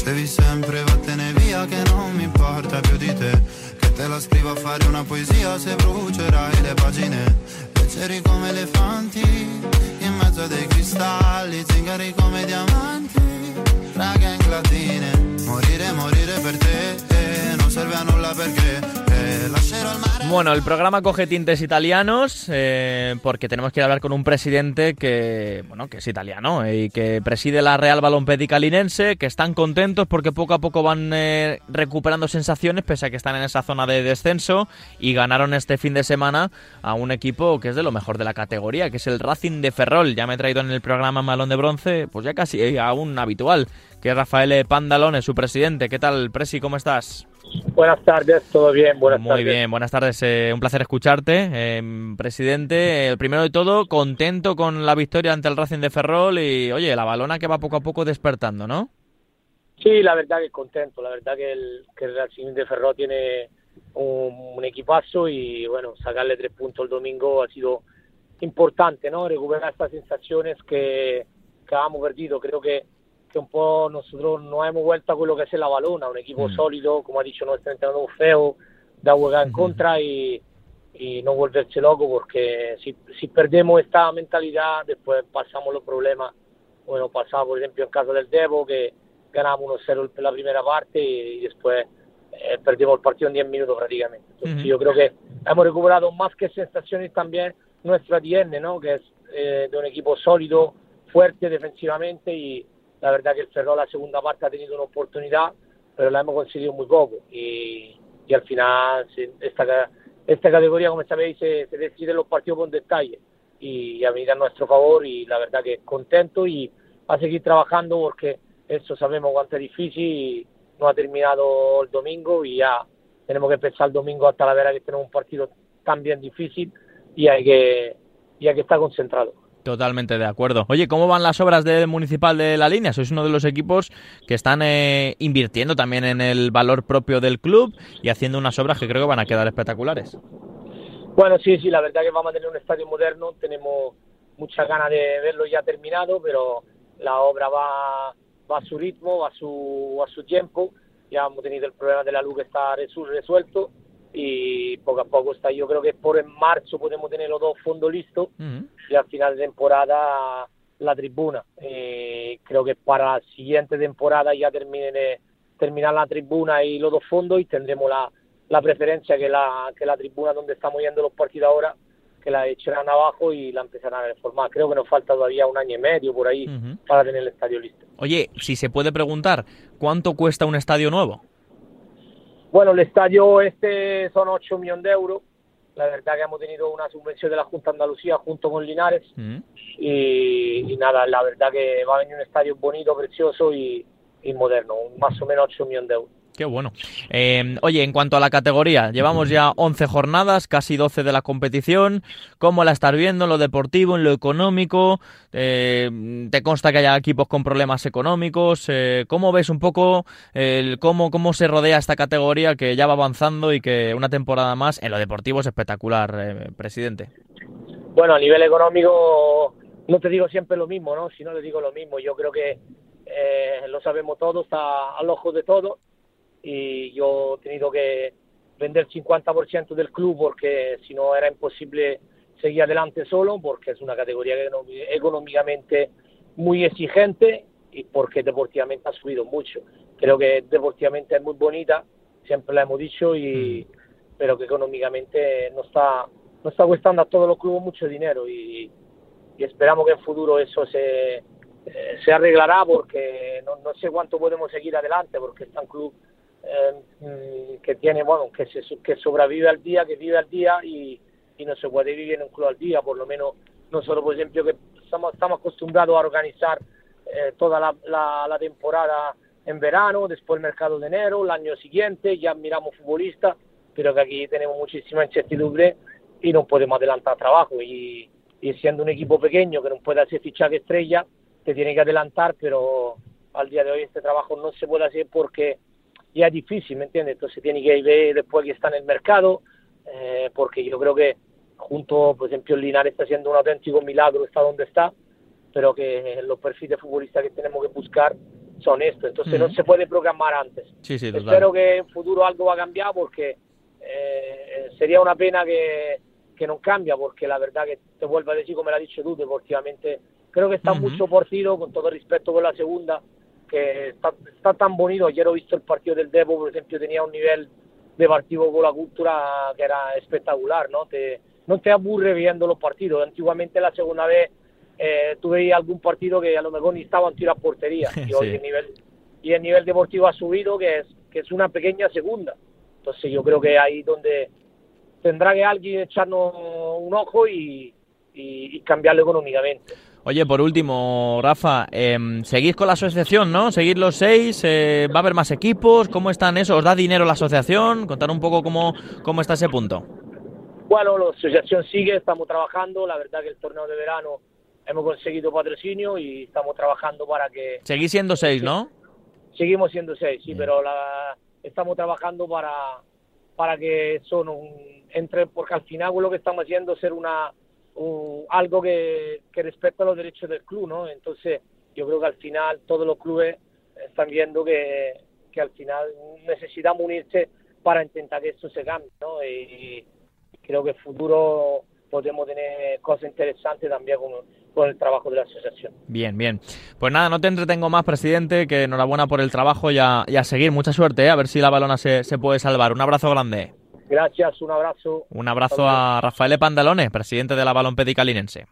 Dicevi sempre vattene via che non mi importa più di te. Che te la scrivo a fare una poesia se brucerai le pagine. Leggeri come elefanti Bueno, el programa coge tintes italianos eh, porque tenemos que hablar con un presidente que, bueno, que es italiano eh, y que preside la Real Balompédica Linense, que están contentos porque poco a poco van eh, recuperando sensaciones pese a que están en esa zona de descenso y ganaron este fin de semana a un equipo que es de lo mejor de la categoría, que es el Racing de Ferrol. Ya me he traído en el programa Malón de Bronce, pues ya casi aún habitual, que es Rafael Pandalone, su presidente. ¿Qué tal, Presi? ¿Cómo estás? Buenas tardes, todo bien, buenas Muy bien, buenas tardes, eh, un placer escucharte. Eh, presidente, el primero de todo, contento con la victoria ante el Racing de Ferrol y, oye, la balona que va poco a poco despertando, ¿no? Sí, la verdad que contento, la verdad que el, que el Racing de Ferrol tiene un, equipazo y, bueno, sacarle tres puntos el domingo ha sido importante, ¿no? Recuperar estas sensaciones que, que habíamos perdido. Creo que que un po' nosotros nos hemos vuelto a quello che è la Valona, un equipo mm. sólido, como ha dicho nuestro entrenador feo, da jugar en contra y, y, no volverse loco porque si, si perdemos esta mentalidad después pasamos los problemas. Bueno, pasaba por ejemplo en caso del Devo que ganamos 1-0 en la primera parte y, después eh, perdimos el partido en 10 minutos prácticamente. Entonces, Yo creo que hemos recuperado más que sensaciones también nuestro ADN, ¿no? que es eh, de un equipo sólido, fuerte defensivamente y, la verdad que el Ferrol la segunda parte ha tenido una oportunidad, pero la hemos conseguido muy poco y, y al final esta, esta categoría, como sabéis, se, se decide los partidos con detalle y a venir a nuestro favor y la verdad que contento y a seguir trabajando porque eso sabemos cuánto es difícil y no ha terminado el domingo y ya tenemos que empezar el domingo hasta la vera que tenemos un partido tan bien difícil y hay que, y hay que estar concentrado. Totalmente de acuerdo. Oye, ¿cómo van las obras del Municipal de la Línea? Sois uno de los equipos que están eh, invirtiendo también en el valor propio del club y haciendo unas obras que creo que van a quedar espectaculares. Bueno, sí, sí, la verdad que vamos a tener un estadio moderno, tenemos muchas ganas de verlo ya terminado, pero la obra va, va a su ritmo, va a su, a su tiempo. Ya hemos tenido el problema de la luz que está resuelto y poco a poco está. Yo creo que por en marzo podemos tener los dos fondos listos y al final de temporada la tribuna. Eh, creo que para la siguiente temporada ya termine, terminar la tribuna y los dos fondos y tendremos la, la preferencia que la, que la tribuna donde estamos yendo los partidos ahora que la echarán abajo y la empezarán a reformar. Creo que nos falta todavía un año y medio por ahí para tener el estadio listo. Oye, si se puede preguntar, ¿cuánto cuesta un estadio nuevo? Bueno, el estadio este son 8 millones de euros. La verdad que hemos tenido una subvención de la Junta de Andalucía junto con Linares. Mm. Y, nada, la verdad que va a venir un estadio bonito, precioso y, y moderno, más o menos 8 millones de euros. Qué bueno. Eh, oye, en cuanto a la categoría, llevamos ya 11 jornadas, casi 12 de la competición. ¿Cómo la estás viendo en lo deportivo, en lo económico? Eh, ¿Te consta que haya equipos con problemas económicos? Eh, ¿Cómo ves un poco el, cómo, cómo se rodea esta categoría que ya va avanzando y que una temporada más en lo deportivo es espectacular, presidente? Bueno, a nivel económico no te digo siempre lo mismo, ¿no? Si no le digo lo mismo, yo creo que lo sabemos todos, está al ojo de todos y yo he tenido que vender el 50% del club porque si no era imposible seguir adelante solo porque es una categoría económicamente muy exigente y porque deportivamente ha subido mucho. Creo que deportivamente es muy bonita, siempre la hemos dicho, y, mm. pero que económicamente no está, no está costando a todos los clubes mucho dinero y, esperamos que en futuro eso se, eh, se arreglará porque no, no sé cuánto podemos seguir adelante porque está un club eh, que tiene, bueno, que, se, que sobrevive al día, que vive al día y, y, no se puede vivir en un club al día, por lo menos nosotros, por ejemplo, que estamos, estamos acostumbrados a organizar eh, toda la, temporada en verano, después el mercado de enero, el año siguiente, ya miramos futbolistas, pero que aquí tenemos muchísima incertidumbre y no podemos adelantar trabajo. Y, y siendo un equipo pequeño que no puede hacer fichaje estrella, te tiene que adelantar, pero al día de hoy este trabajo no se puede hacer porque ya es difícil, ¿me entiendes? Entonces tiene que ver después que está en el mercado, eh, porque yo creo que junto, por ejemplo, el Linares está haciendo un auténtico milagro, está donde está, pero que los perfiles futbolistas que tenemos que buscar son esto. Entonces no se puede programar antes. Sí, sí, Espero que en futuro algo va a cambiar porque eh, sería una pena que, que no cambia, porque la verdad que te vuelvo a decir, como me lo ha dicho tú, deportivamente creo que está mucho partido, con todo respeto con la segunda, que está, está tan bonito. Ayer he visto el partido del Depo, por ejemplo, tenía un nivel de partido con la cultura que era espectacular, ¿no? Te, no te aburre viendo los partidos. Antiguamente la segunda vez eh, tuve algún partido que a lo mejor ni estaba en tiro a portería y hoy el nivel y el nivel deportivo ha subido que es que es una pequeña segunda. Entonces yo creo que ahí donde tendrá que alguien echarnos un ojo y, y cambiarlo económicamente. Oye, por último, Rafa, eh, seguís con la asociación, ¿no? Seguir los seis, eh, ¿va a haber más equipos? ¿Cómo están eso? ¿Os da dinero la asociación? Contar un poco cómo, cómo está ese punto. Bueno, la asociación sigue, estamos trabajando, la verdad que el torneo de verano hemos conseguido patrocinio y estamos trabajando para que... Seguís siendo seis, ¿no? Seguimos siendo seis, sí, pero la, estamos trabajando para, para que son un, entre, porque al final lo que estamos haciendo es ser una algo que, que respecta a los derechos del club, ¿no? Entonces, yo creo que al final todos los clubes están viendo que, que al final necesitamos unirse para intentar que esto se cambie, ¿no? Y creo que el futuro podemos tener cosas interesantes también con, con, el trabajo de la asociación. Bien, bien. Pues nada, no te entretengo más, presidente, que enhorabuena por el trabajo y a, y a seguir. Mucha suerte, ¿eh? a ver si la balona se, se puede salvar. Un abrazo grande. Gracias, un abrazo. Un abrazo a Rafael Pandalone, presidente de la Balompédica Linense.